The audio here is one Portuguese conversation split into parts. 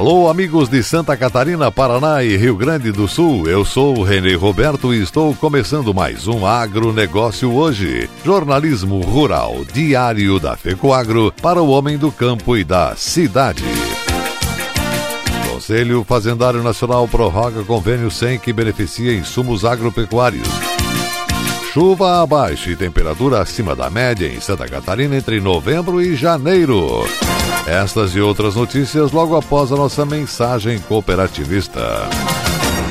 Alô, amigos de Santa Catarina, Paraná e Rio Grande do Sul. Eu sou o Renê Roberto e estou começando mais um Agronegócio hoje. Jornalismo rural diário da FECOAGro para o homem do campo e da cidade. Conselho Fazendário Nacional prorroga convênio 100 que beneficia insumos agropecuários. Chuva abaixo e temperatura acima da média em Santa Catarina entre novembro e janeiro. Estas e outras notícias logo após a nossa mensagem cooperativista.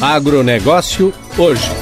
Agronegócio hoje.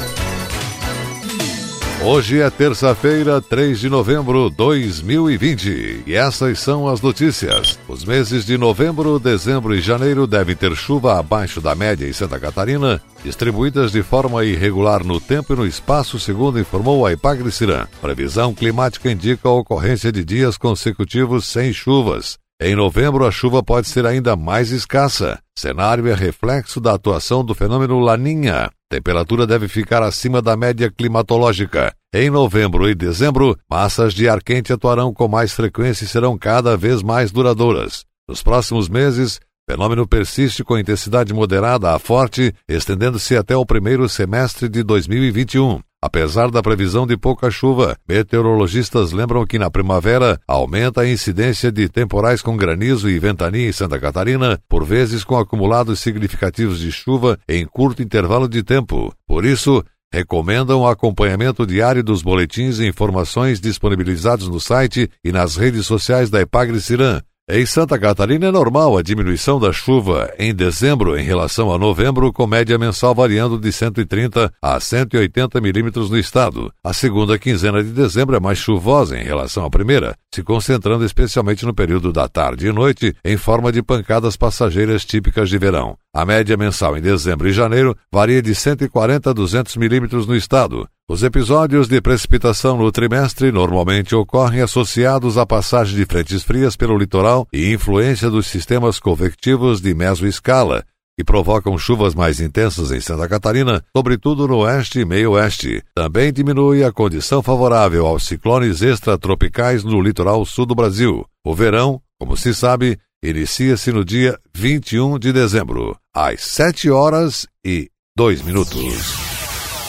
Hoje é terça-feira, 3 de novembro de 2020 e essas são as notícias. Os meses de novembro, dezembro e janeiro devem ter chuva abaixo da média em Santa Catarina, distribuídas de forma irregular no tempo e no espaço, segundo informou a Ipagre-Cirã. Previsão climática indica a ocorrência de dias consecutivos sem chuvas. Em novembro, a chuva pode ser ainda mais escassa. Cenário é reflexo da atuação do fenômeno Laninha. Temperatura deve ficar acima da média climatológica. Em novembro e dezembro, massas de ar quente atuarão com mais frequência e serão cada vez mais duradouras. Nos próximos meses, fenômeno persiste com intensidade moderada a forte, estendendo-se até o primeiro semestre de 2021. Apesar da previsão de pouca chuva, meteorologistas lembram que na primavera aumenta a incidência de temporais com granizo e ventania em Santa Catarina, por vezes com acumulados significativos de chuva em curto intervalo de tempo. Por isso, recomendam o acompanhamento diário dos boletins e informações disponibilizados no site e nas redes sociais da Epagre Cirã, em Santa Catarina é normal a diminuição da chuva em dezembro em relação a novembro, com média mensal variando de 130 a 180 milímetros no estado. A segunda quinzena de dezembro é mais chuvosa em relação à primeira, se concentrando especialmente no período da tarde e noite, em forma de pancadas passageiras típicas de verão. A média mensal em dezembro e janeiro varia de 140 a 200 milímetros no estado. Os episódios de precipitação no trimestre normalmente ocorrem associados à passagem de frentes frias pelo litoral e influência dos sistemas convectivos de mesoescala, que provocam chuvas mais intensas em Santa Catarina, sobretudo no oeste e meio-oeste. Também diminui a condição favorável aos ciclones extratropicais no litoral sul do Brasil. O verão, como se sabe, inicia-se no dia 21 de dezembro, às 7 horas e 2 minutos.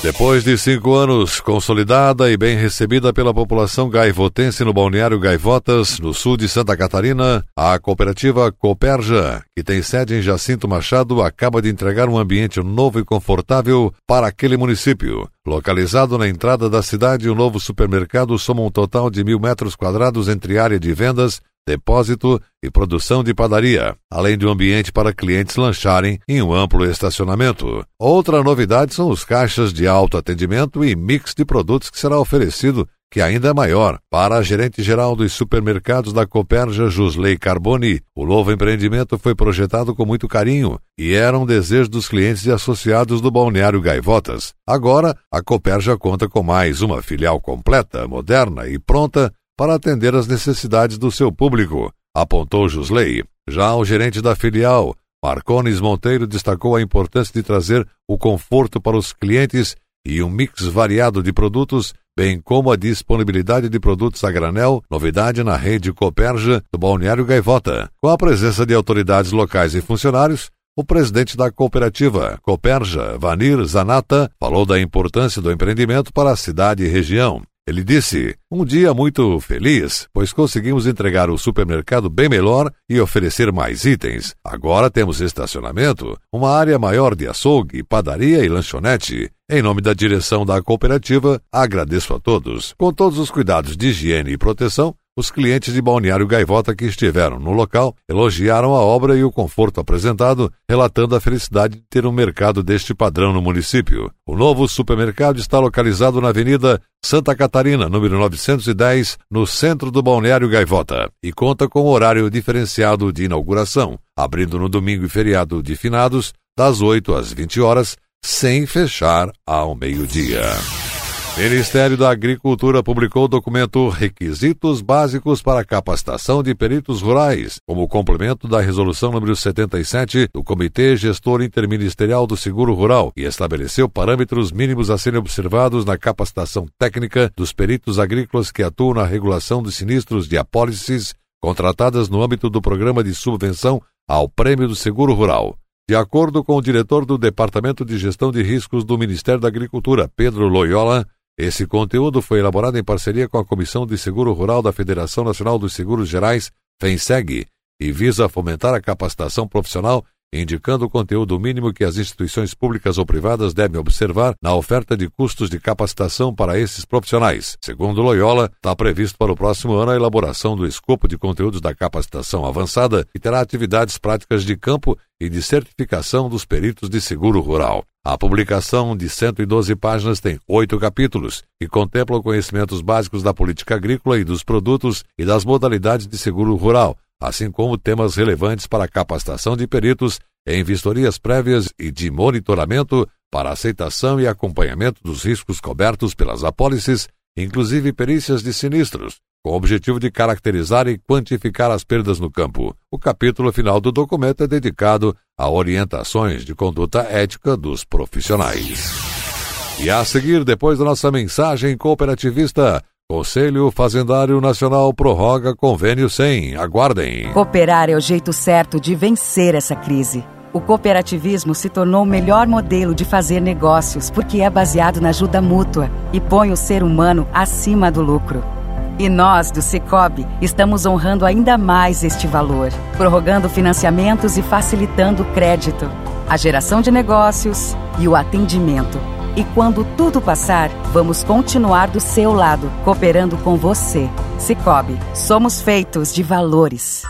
Depois de cinco anos, consolidada e bem recebida pela população gaivotense no balneário Gaivotas, no sul de Santa Catarina, a cooperativa Coperja, que tem sede em Jacinto Machado, acaba de entregar um ambiente novo e confortável para aquele município. Localizado na entrada da cidade, o novo supermercado soma um total de mil metros quadrados entre área de vendas, depósito e produção de padaria, além de um ambiente para clientes lancharem em um amplo estacionamento. Outra novidade são os caixas de autoatendimento e mix de produtos que será oferecido, que ainda é maior. Para a gerente-geral dos supermercados da Coperja, Jusley Carboni, o novo empreendimento foi projetado com muito carinho e era um desejo dos clientes e associados do Balneário Gaivotas. Agora, a Coperja conta com mais uma filial completa, moderna e pronta para atender às necessidades do seu público, apontou Jusley. Já o gerente da filial, Marcones Monteiro, destacou a importância de trazer o conforto para os clientes e um mix variado de produtos, bem como a disponibilidade de produtos a granel, novidade na rede Coperja do Balneário Gaivota. Com a presença de autoridades locais e funcionários, o presidente da cooperativa Coperja, Vanir Zanata, falou da importância do empreendimento para a cidade e região. Ele disse: Um dia muito feliz, pois conseguimos entregar o supermercado bem melhor e oferecer mais itens. Agora temos estacionamento, uma área maior de açougue, padaria e lanchonete. Em nome da direção da cooperativa, agradeço a todos. Com todos os cuidados de higiene e proteção, Os clientes de Balneário Gaivota que estiveram no local elogiaram a obra e o conforto apresentado, relatando a felicidade de ter um mercado deste padrão no município. O novo supermercado está localizado na Avenida Santa Catarina, número 910, no centro do Balneário Gaivota, e conta com horário diferenciado de inauguração, abrindo no domingo e feriado de finados, das 8 às 20 horas, sem fechar ao meio-dia. Ministério da Agricultura publicou o documento Requisitos Básicos para Capacitação de Peritos Rurais, como complemento da Resolução número 77 do Comitê Gestor Interministerial do Seguro Rural, e estabeleceu parâmetros mínimos a serem observados na capacitação técnica dos peritos agrícolas que atuam na regulação de sinistros de apólices contratadas no âmbito do Programa de Subvenção ao Prêmio do Seguro Rural. De acordo com o diretor do Departamento de Gestão de Riscos do Ministério da Agricultura, Pedro Loyola, esse conteúdo foi elaborado em parceria com a Comissão de Seguro Rural da Federação Nacional dos Seguros Gerais, FENSEG, e visa fomentar a capacitação profissional indicando o conteúdo mínimo que as instituições públicas ou privadas devem observar na oferta de custos de capacitação para esses profissionais. Segundo Loyola, está previsto para o próximo ano a elaboração do escopo de conteúdos da capacitação avançada, que terá atividades práticas de campo e de certificação dos peritos de seguro rural. A publicação de 112 páginas tem oito capítulos e contemplam conhecimentos básicos da política agrícola e dos produtos e das modalidades de seguro rural, assim como temas relevantes para a capacitação de peritos em vistorias prévias e de monitoramento para aceitação e acompanhamento dos riscos cobertos pelas apólices, inclusive perícias de sinistros, com o objetivo de caracterizar e quantificar as perdas no campo. O capítulo final do documento é dedicado a orientações de conduta ética dos profissionais. E a seguir, depois da nossa mensagem cooperativista, Conselho Fazendário Nacional prorroga convênio 100. Aguardem. Cooperar é o jeito certo de vencer essa crise. O cooperativismo se tornou o melhor modelo de fazer negócios porque é baseado na ajuda mútua e põe o ser humano acima do lucro. E nós, do Cicobi, estamos honrando ainda mais este valor, prorrogando financiamentos e facilitando o crédito, a geração de negócios e o atendimento e quando tudo passar, vamos continuar do seu lado, cooperando com você. Cicobi, somos feitos de valores.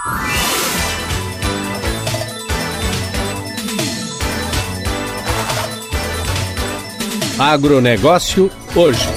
Agronegócio hoje.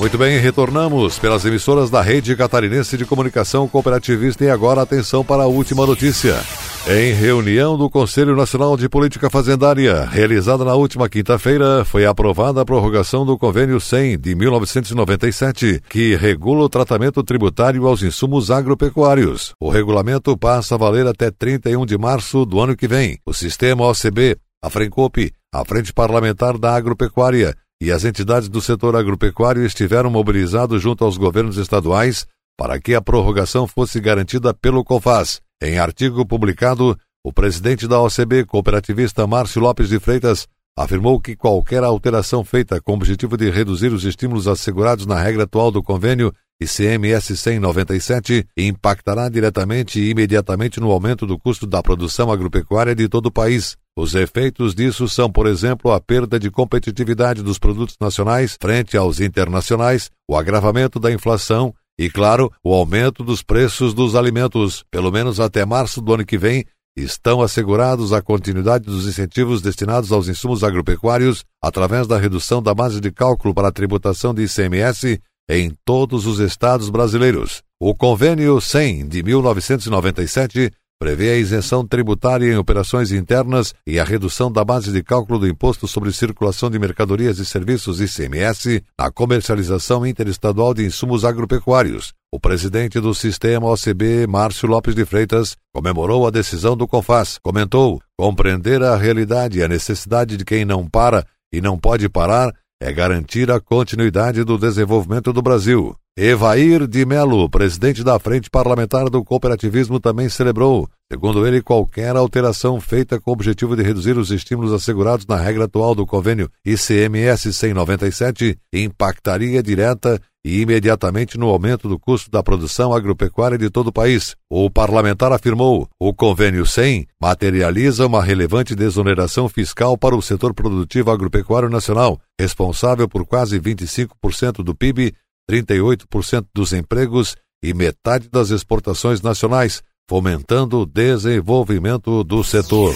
Muito bem, retornamos pelas emissoras da Rede Catarinense de Comunicação Cooperativista e agora atenção para a última notícia. Em reunião do Conselho Nacional de Política Fazendária, realizada na última quinta-feira, foi aprovada a prorrogação do Convênio 100 de 1997, que regula o tratamento tributário aos insumos agropecuários. O regulamento passa a valer até 31 de março do ano que vem. O sistema OCB, a Frencope, a Frente Parlamentar da Agropecuária e as entidades do setor agropecuário estiveram mobilizados junto aos governos estaduais para que a prorrogação fosse garantida pelo COFAS. Em artigo publicado, o presidente da OCB, cooperativista Márcio Lopes de Freitas, afirmou que qualquer alteração feita com o objetivo de reduzir os estímulos assegurados na regra atual do convênio ICMS 197 impactará diretamente e imediatamente no aumento do custo da produção agropecuária de todo o país. Os efeitos disso são, por exemplo, a perda de competitividade dos produtos nacionais frente aos internacionais, o agravamento da inflação e, claro, o aumento dos preços dos alimentos, pelo menos até março do ano que vem, estão assegurados a continuidade dos incentivos destinados aos insumos agropecuários através da redução da base de cálculo para a tributação de ICMS em todos os estados brasileiros. O Convênio 100 de 1997 prevê a isenção tributária em operações internas e a redução da base de cálculo do Imposto sobre Circulação de Mercadorias e Serviços ICMS na comercialização interestadual de insumos agropecuários. O presidente do sistema OCB, Márcio Lopes de Freitas, comemorou a decisão do CONFAS. Comentou: compreender a realidade e a necessidade de quem não para e não pode parar é garantir a continuidade do desenvolvimento do Brasil. Evair de Melo, presidente da Frente Parlamentar do Cooperativismo, também celebrou. Segundo ele, qualquer alteração feita com o objetivo de reduzir os estímulos assegurados na regra atual do convênio ICMS 197 impactaria direta e imediatamente no aumento do custo da produção agropecuária de todo o país. O parlamentar afirmou: o convênio 100 materializa uma relevante desoneração fiscal para o setor produtivo agropecuário nacional, responsável por quase 25% do PIB 38% dos empregos e metade das exportações nacionais, fomentando o desenvolvimento do setor.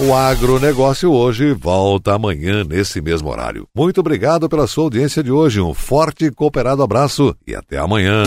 O agronegócio hoje volta amanhã nesse mesmo horário. Muito obrigado pela sua audiência de hoje, um forte e cooperado abraço e até amanhã.